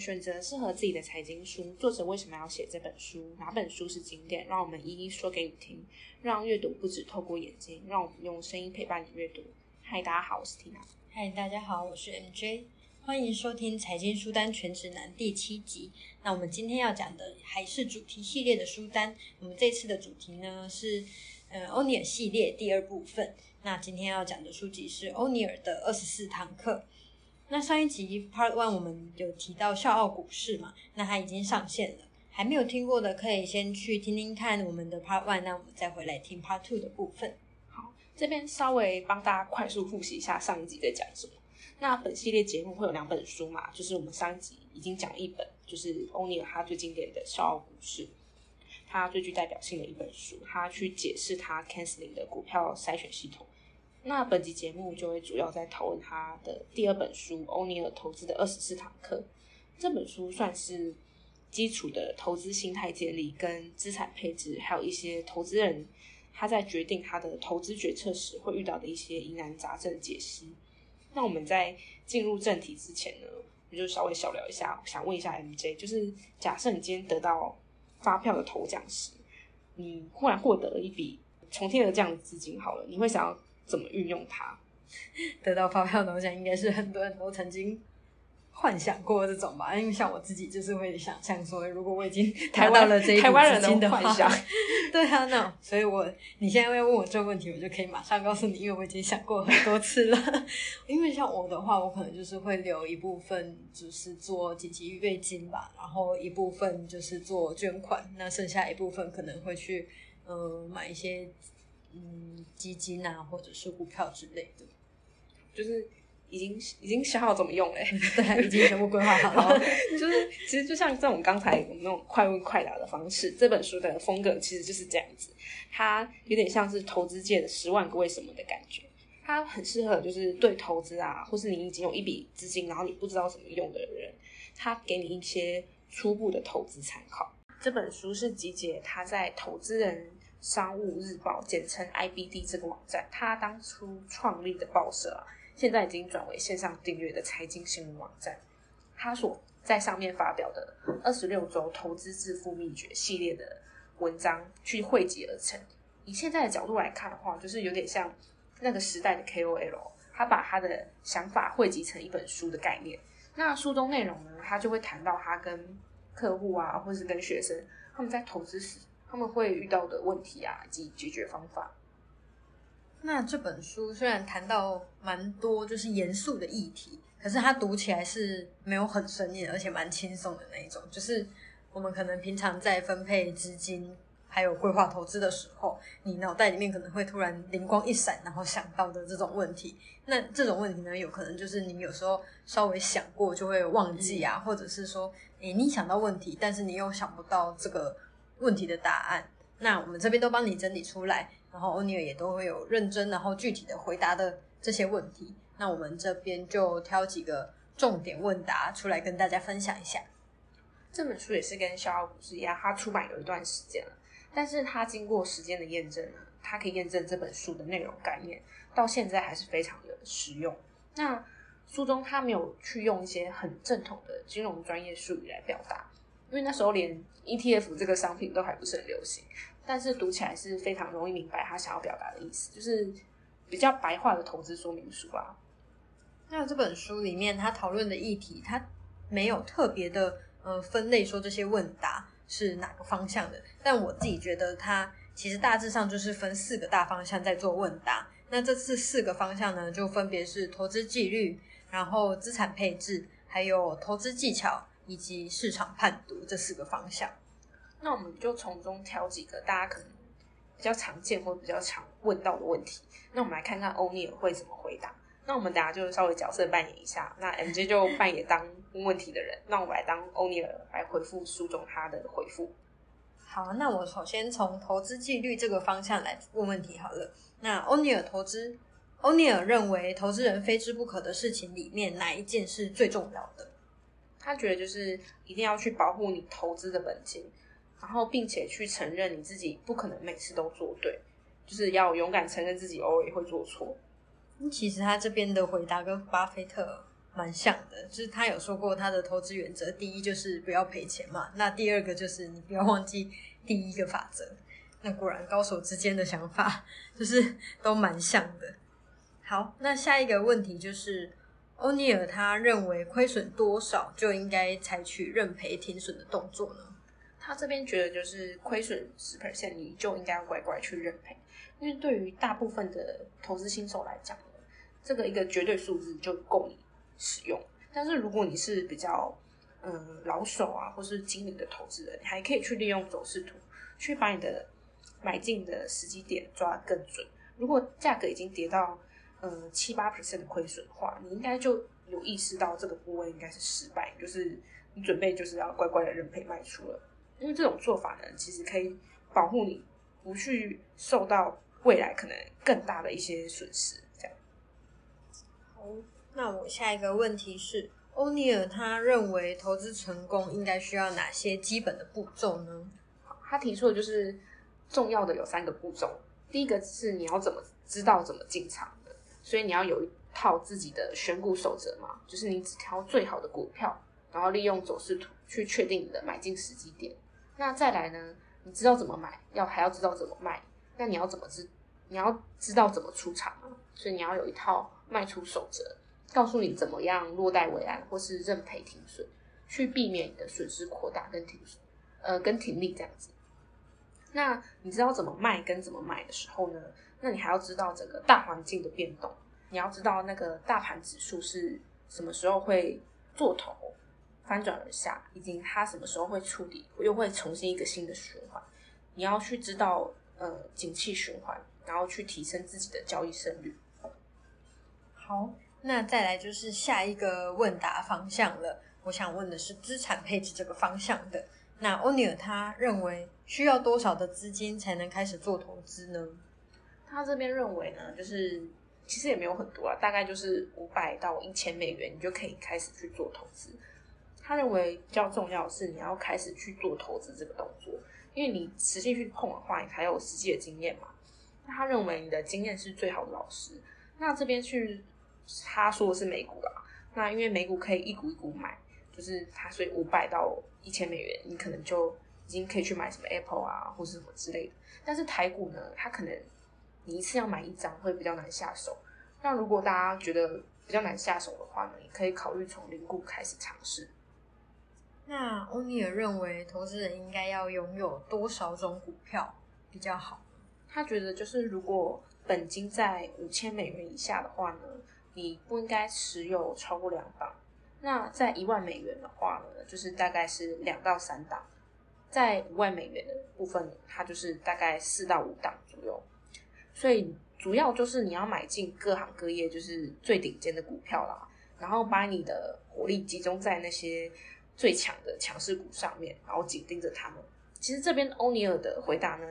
选择适合自己的财经书，作者为什么要写这本书？哪本书是经典？让我们一一说给你听。让阅读不止透过眼睛，让我们用声音陪伴你阅读。嗨，大家好，我是 Tina。嗨，大家好，我是 MJ。欢迎收听《财经书单全指南》第七集。那我们今天要讲的还是主题系列的书单。我们这次的主题呢是呃欧尼尔系列第二部分。那今天要讲的书籍是欧尼尔的二十四堂课。那上一集 Part One 我们有提到笑傲股市嘛？那它已经上线了，还没有听过的可以先去听听看我们的 Part One，那我们再回来听 Part Two 的部分。好，这边稍微帮大家快速复习一下上一集在讲什么。那本系列节目会有两本书嘛？就是我们上一集已经讲一本，就是欧尼尔他最经典的笑傲股市，他最具代表性的一本书，他去解释他 canceling 的股票筛选系统。那本集节目就会主要在讨论他的第二本书《欧尼尔投资的二十四堂课》。这本书算是基础的投资心态建立、跟资产配置，还有一些投资人他在决定他的投资决策时会遇到的一些疑难杂症解析。那我们在进入正题之前呢，我就稍微小聊一下，想问一下 MJ，就是假设你今天得到发票的头奖时，你忽然获得了一笔从天而降的资金，好了，你会想要？怎么运用它？得到发票的，我想应该是很多人都曾经幻想过这种吧。因为像我自己，就是会想象说，如果我已经台到了这一台湾人的幻想，对啊，那所以，我你现在要问我这个问题，我就可以马上告诉你，因为我已经想过很多次了。因为像我的话，我可能就是会留一部分，就是做紧急预备金吧，然后一部分就是做捐款，那剩下一部分可能会去呃买一些。嗯，基金啊，或者是股票之类的，就是已经已经想好怎么用嘞，对，已经全部规划好了。就是其实就像这种刚才我们那种快问快答的方式，这本书的风格其实就是这样子，它有点像是投资界的十万个为什么的感觉，它很适合就是对投资啊，或是你已经有一笔资金，然后你不知道怎么用的人，它给你一些初步的投资参考。这本书是集结他在投资人。商务日报，简称 IBD 这个网站，它当初创立的报社啊，现在已经转为线上订阅的财经新闻网站。它所在上面发表的二十六周投资致富秘诀系列的文章，去汇集而成。以现在的角度来看的话，就是有点像那个时代的 KOL，他把他的想法汇集成一本书的概念。那书中内容呢，他就会谈到他跟客户啊，或是跟学生他们在投资时。他们会遇到的问题啊，以及解决方法。那这本书虽然谈到蛮多就是严肃的议题，可是它读起来是没有很生硬，而且蛮轻松的那一种。就是我们可能平常在分配资金还有规划投资的时候，你脑袋里面可能会突然灵光一闪，然后想到的这种问题。那这种问题呢，有可能就是你有时候稍微想过就会忘记啊，或者是说，诶，你想到问题，但是你又想不到这个。问题的答案，那我们这边都帮你整理出来，然后欧尼尔也都会有认真然后具体的回答的这些问题。那我们这边就挑几个重点问答出来跟大家分享一下。这本书也是跟《逍遥股市》一样，它出版有一段时间了，但是它经过时间的验证呢，它可以验证这本书的内容概念到现在还是非常的实用。那书中它没有去用一些很正统的金融专业术语来表达。因为那时候连 ETF 这个商品都还不是很流行，但是读起来是非常容易明白他想要表达的意思，就是比较白话的投资说明书啊。那这本书里面他讨论的议题，他没有特别的呃分类说这些问答是哪个方向的，但我自己觉得他其实大致上就是分四个大方向在做问答。那这次四个方向呢，就分别是投资纪律，然后资产配置，还有投资技巧。以及市场判读这四个方向，那我们就从中挑几个大家可能比较常见或比较常问到的问题。那我们来看看欧尼尔会怎么回答。那我们等下就稍微角色扮演一下，那 MJ 就扮演当问问题的人，那我们来当欧尼尔来回复书中他的回复。好，那我首先从投资纪律这个方向来问问题好了。那欧尼尔投资，欧尼尔认为投资人非之不可的事情里面哪一件是最重要的？他觉得就是一定要去保护你投资的本金，然后并且去承认你自己不可能每次都做对，就是要勇敢承认自己偶尔也会做错。其实他这边的回答跟巴菲特蛮像的，就是他有说过他的投资原则，第一就是不要赔钱嘛，那第二个就是你不要忘记第一个法则。那果然高手之间的想法 就是都蛮像的。好，那下一个问题就是欧尼尔他认为亏损多少就应该采取认赔停损的动作呢？他这边觉得就是亏损十 percent，你就应该要乖乖去认赔，因为对于大部分的投资新手来讲这个一个绝对数字就够你使用。但是如果你是比较嗯老手啊，或是精明的投资人，你还可以去利用走势图去把你的买进的时机点抓得更准。如果价格已经跌到嗯七八 percent 的亏损的话，你应该就有意识到这个部位应该是失败，就是你准备就是要乖乖的认赔卖出了。因为这种做法呢，其实可以保护你不去受到未来可能更大的一些损失。这样。好，那我下一个问题是，欧尼尔他认为投资成功应该需要哪些基本的步骤呢？他提出的就是重要的有三个步骤。第一个是你要怎么知道怎么进场的，所以你要有一套自己的选股守则嘛，就是你只挑最好的股票，然后利用走势图去确定你的买进时机点。那再来呢？你知道怎么买，要还要知道怎么卖。那你要怎么知？你要知道怎么出场啊？所以你要有一套卖出守则，告诉你怎么样落袋为安，或是认赔停损，去避免你的损失扩大跟停损，呃，跟停利这样子。那你知道怎么卖跟怎么买的时候呢？那你还要知道整个大环境的变动，你要知道那个大盘指数是什么时候会做头。翻转而下，以及它什么时候会触底，又会重新一个新的循环。你要去知道，呃，景气循环，然后去提升自己的交易胜率。好，那再来就是下一个问答方向了。我想问的是资产配置这个方向的。那欧尼尔他认为需要多少的资金才能开始做投资呢？他这边认为呢，就是其实也没有很多啊，大概就是五百到一千美元，你就可以开始去做投资。他认为比较重要的是你要开始去做投资这个动作，因为你实际去碰的话，你才有实际的经验嘛。那他认为你的经验是最好的老师。那这边去他说的是美股啦，那因为美股可以一股一股买，就是他所以五百到一千美元，你可能就已经可以去买什么 Apple 啊，或是什么之类的。但是台股呢，它可能你一次要买一张会比较难下手。那如果大家觉得比较难下手的话呢，你可以考虑从零股开始尝试。那欧尼尔认为，投资人应该要拥有多少种股票比较好？他觉得，就是如果本金在五千美元以下的话呢，你不应该持有超过两档。那在一万美元的话呢，就是大概是两到三档。在五万美元的部分，它就是大概四到五档左右。所以主要就是你要买进各行各业就是最顶尖的股票啦，然后把你的火力集中在那些。最强的强势股上面，然后紧盯着他们。其实这边欧尼尔的回答呢，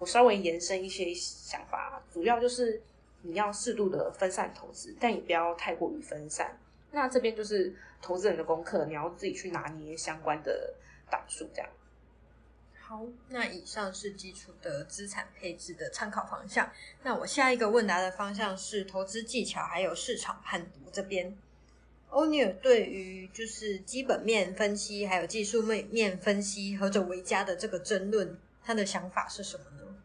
我稍微延伸一些想法，主要就是你要适度的分散投资，但也不要太过于分散。那这边就是投资人的功课，你要自己去拿捏相关的档数，这样。好，那以上是基础的资产配置的参考方向。那我下一个问答的方向是投资技巧，还有市场判读这边。欧尼尔对于就是基本面分析还有技术面面分析何者为佳的这个争论，他的想法是什么呢？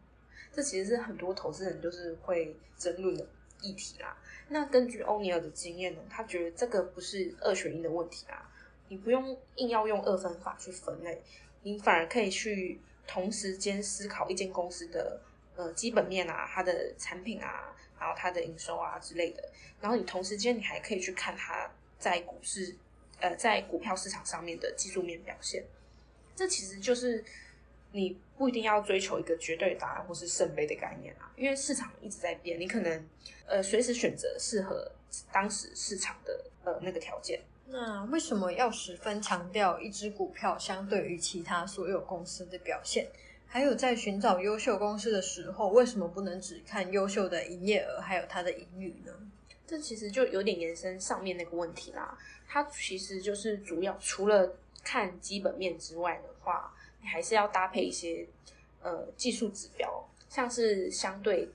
这其实是很多投资人就是会争论的议题啦。那根据欧尼尔的经验呢，他觉得这个不是二选一的问题啦，你不用硬要用二分法去分类，你反而可以去同时间思考一间公司的呃基本面啊，它的产品啊，然后它的营收啊之类的，然后你同时间你还可以去看它。在股市，呃，在股票市场上面的技术面表现，这其实就是你不一定要追求一个绝对答案或是圣杯的概念啊，因为市场一直在变，你可能呃随时选择适合当时市场的呃那个条件。那为什么要十分强调一只股票相对于其他所有公司的表现？还有在寻找优秀公司的时候，为什么不能只看优秀的营业额还有它的盈余呢？这其实就有点延伸上面那个问题啦。它其实就是主要除了看基本面之外的话，你还是要搭配一些呃技术指标，像是相对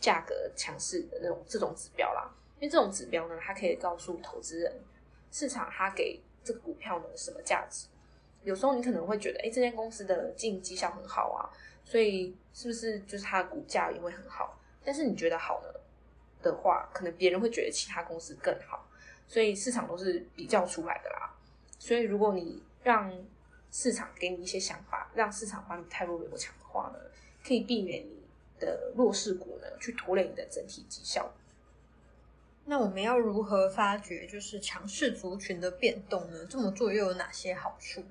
价格强势的那种这种指标啦。因为这种指标呢，它可以告诉投资人市场它给这个股票呢什么价值？有时候你可能会觉得，哎，这间公司的经营绩效很好啊，所以是不是就是它的股价也会很好？但是你觉得好呢的话，可能别人会觉得其他公司更好，所以市场都是比较出来的啦。所以如果你让市场给你一些想法，让市场帮你太弱留强的话呢，可以避免你的弱势股呢去拖累你的整体绩效。那我们要如何发掘就是强势族群的变动呢？这么做又有哪些好处？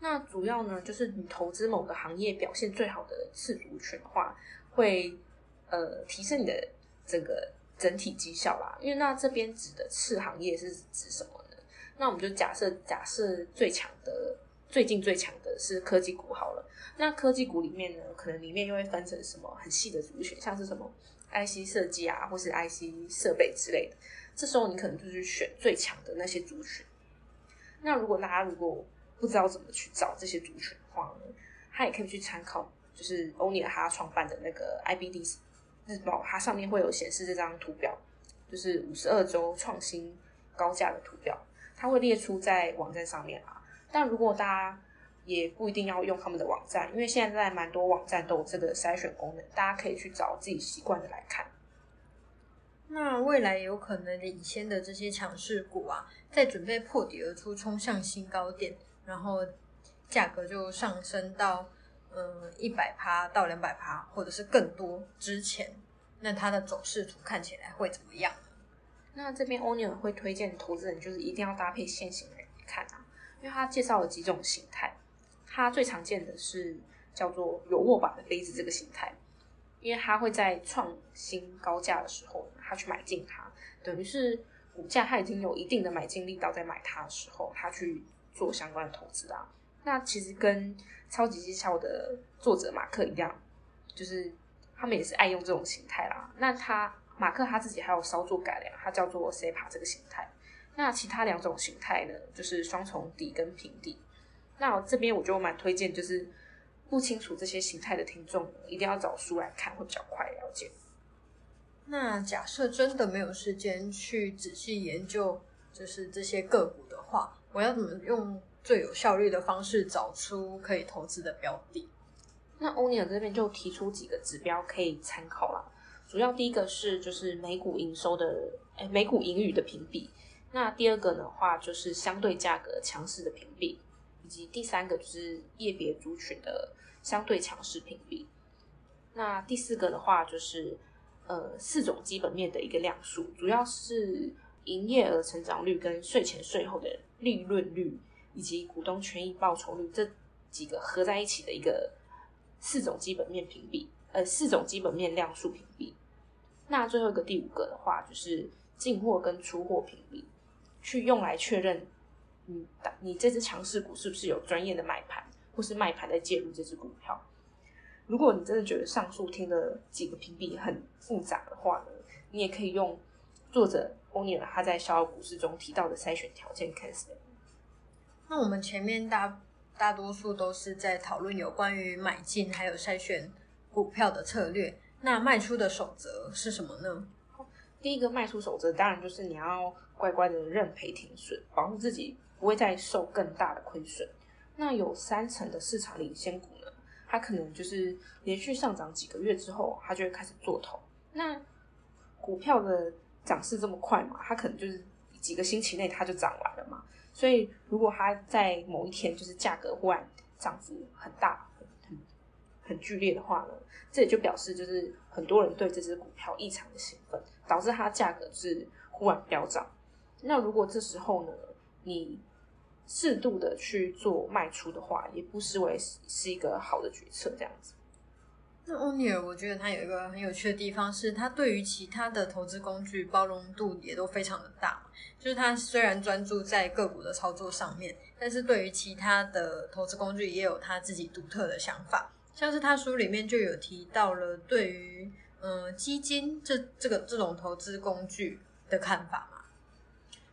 那主要呢，就是你投资某个行业表现最好的次族群的话，会呃提升你的整个整体绩效啦。因为那这边指的次行业是指什么呢？那我们就假设假设最强的最近最强的是科技股好了。那科技股里面呢，可能里面又会分成什么很细的族群，像是什么？IC 设计啊，或是 IC 设备之类的，这时候你可能就是选最强的那些族群。那如果大家如果不知道怎么去找这些族群的话呢，他也可以去参考，就是欧尼尔他创办的那个 IBD 日报，它上面会有显示这张图表，就是五十二周创新高价的图表，它会列出在网站上面啊。但如果大家也不一定要用他们的网站，因为现在蛮多网站都有这个筛选功能，大家可以去找自己习惯的来看。那未来有可能领先的这些强势股啊，在准备破底而出，冲向新高点，然后价格就上升到嗯一百趴到两百趴，或者是更多之前，那它的走势图看起来会怎么样？那这边欧尼尔会推荐投资人就是一定要搭配现行来看啊，因为他介绍了几种形态。它最常见的是叫做有握把的杯子这个形态，因为它会在创新高价的时候，他去买进它，等于是股价它已经有一定的买进力道，在买它的时候，他去做相关的投资啊。那其实跟超级绩效的作者马克一样，就是他们也是爱用这种形态啦。那他马克他自己还有稍作改良，他叫做 SEPA 这个形态。那其他两种形态呢，就是双重底跟平底。那我这边我就蛮推荐，就是不清楚这些形态的听众，一定要找书来看，会比较快了解。那假设真的没有时间去仔细研究，就是这些个股的话，我要怎么用最有效率的方式找出可以投资的标的？那欧尼尔这边就提出几个指标可以参考啦。主要第一个是就是每股营收的，哎，每股盈余的评比。那第二个的话就是相对价格强势的评比。以及第三个就是业别族群的相对强势评比，那第四个的话就是呃四种基本面的一个量数，主要是营业额成长率跟税前税后的利润率以及股东权益报酬率这几个合在一起的一个四种基本面评比，呃四种基本面量数评比。那最后一个第五个的话就是进货跟出货评比，去用来确认。你你这只强势股是不是有专业的买盘或是卖盘在介入这只股票？如果你真的觉得上述听的几个评比很复杂的话呢，你也可以用作者欧尼尔他在小股市中提到的筛选条件开始。那我们前面大大多数都是在讨论有关于买进还有筛选股票的策略，那卖出的守则是什么呢？第一个卖出守则当然就是你要乖乖的认赔停损，保护自己。不会再受更大的亏损。那有三成的市场领先股呢，它可能就是连续上涨几个月之后，它就会开始做头。那股票的涨势这么快嘛，它可能就是几个星期内它就涨完了嘛。所以如果它在某一天就是价格忽然涨幅很大、很很剧烈的话呢，这也就表示就是很多人对这只股票异常的兴奋，导致它价格是忽然飙涨。那如果这时候呢，你适度的去做卖出的话，也不失为是一个好的决策。这样子。那欧尼尔，我觉得他有一个很有趣的地方，是他对于其他的投资工具包容度也都非常的大。就是他虽然专注在个股的操作上面，但是对于其他的投资工具也有他自己独特的想法。像是他书里面就有提到了对于嗯基金这这个这种投资工具的看法嘛。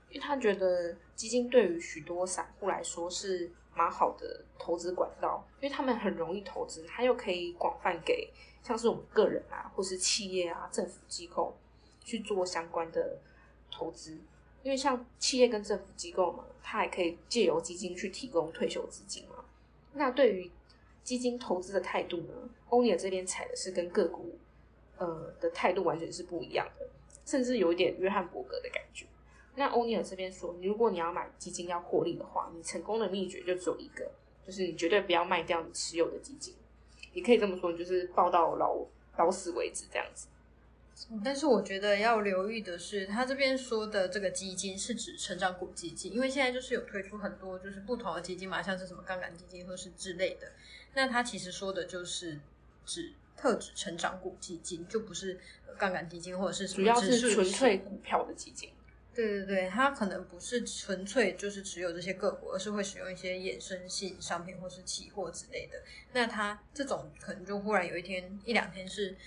因为他觉得基金对于许多散户来说是蛮好的投资管道，因为他们很容易投资，他又可以广泛给像是我们个人啊，或是企业啊、政府机构去做相关的投资。因为像企业跟政府机构嘛，它还可以借由基金去提供退休资金嘛。那对于基金投资的态度呢，欧尼尔这边采的是跟个股呃的态度完全是不一样的，甚至有一点约翰伯格的感觉。那欧尼尔这边说，如果你要买基金要获利的话，你成功的秘诀就只有一个，就是你绝对不要卖掉你持有的基金。你可以这么说，就是报到老老死为止这样子。但是我觉得要留意的是，他这边说的这个基金是指成长股基金，因为现在就是有推出很多就是不同的基金嘛，像是什么杠杆基金或是之类的。那他其实说的就是指特指成长股基金，就不是杠杆基金或者是主要是纯粹股票的基金。对对对，它可能不是纯粹就是持有这些个股，而是会使用一些衍生性商品或是期货之类的。那它这种可能就忽然有一天一两天是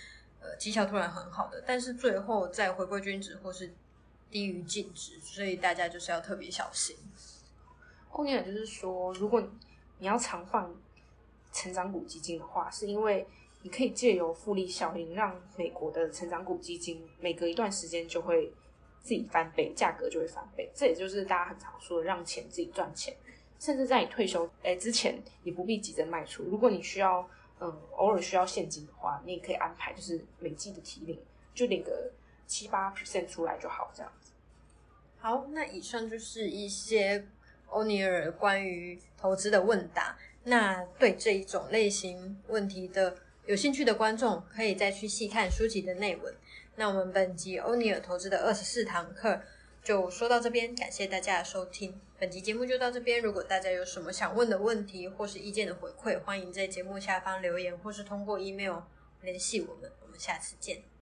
呃绩效突然很好的，但是最后再回归均值或是低于净值，所以大家就是要特别小心。欧尼尔就是说，如果你要常放成长股基金的话，是因为你可以借由复利效应，让美国的成长股基金每隔一段时间就会。自己翻倍，价格就会翻倍。这也就是大家很常说的，让钱自己赚钱。甚至在你退休诶之前，你不必急着卖出。如果你需要，嗯，偶尔需要现金的话，你也可以安排，就是每季的提领，就领个七八 percent 出来就好，这样子。好，那以上就是一些欧尼尔关于投资的问答。那对这一种类型问题的有兴趣的观众，可以再去细看书籍的内文。那我们本集欧尼尔投资的二十四堂课就说到这边，感谢大家的收听。本集节目就到这边，如果大家有什么想问的问题或是意见的回馈，欢迎在节目下方留言，或是通过 email 联系我们。我们下次见。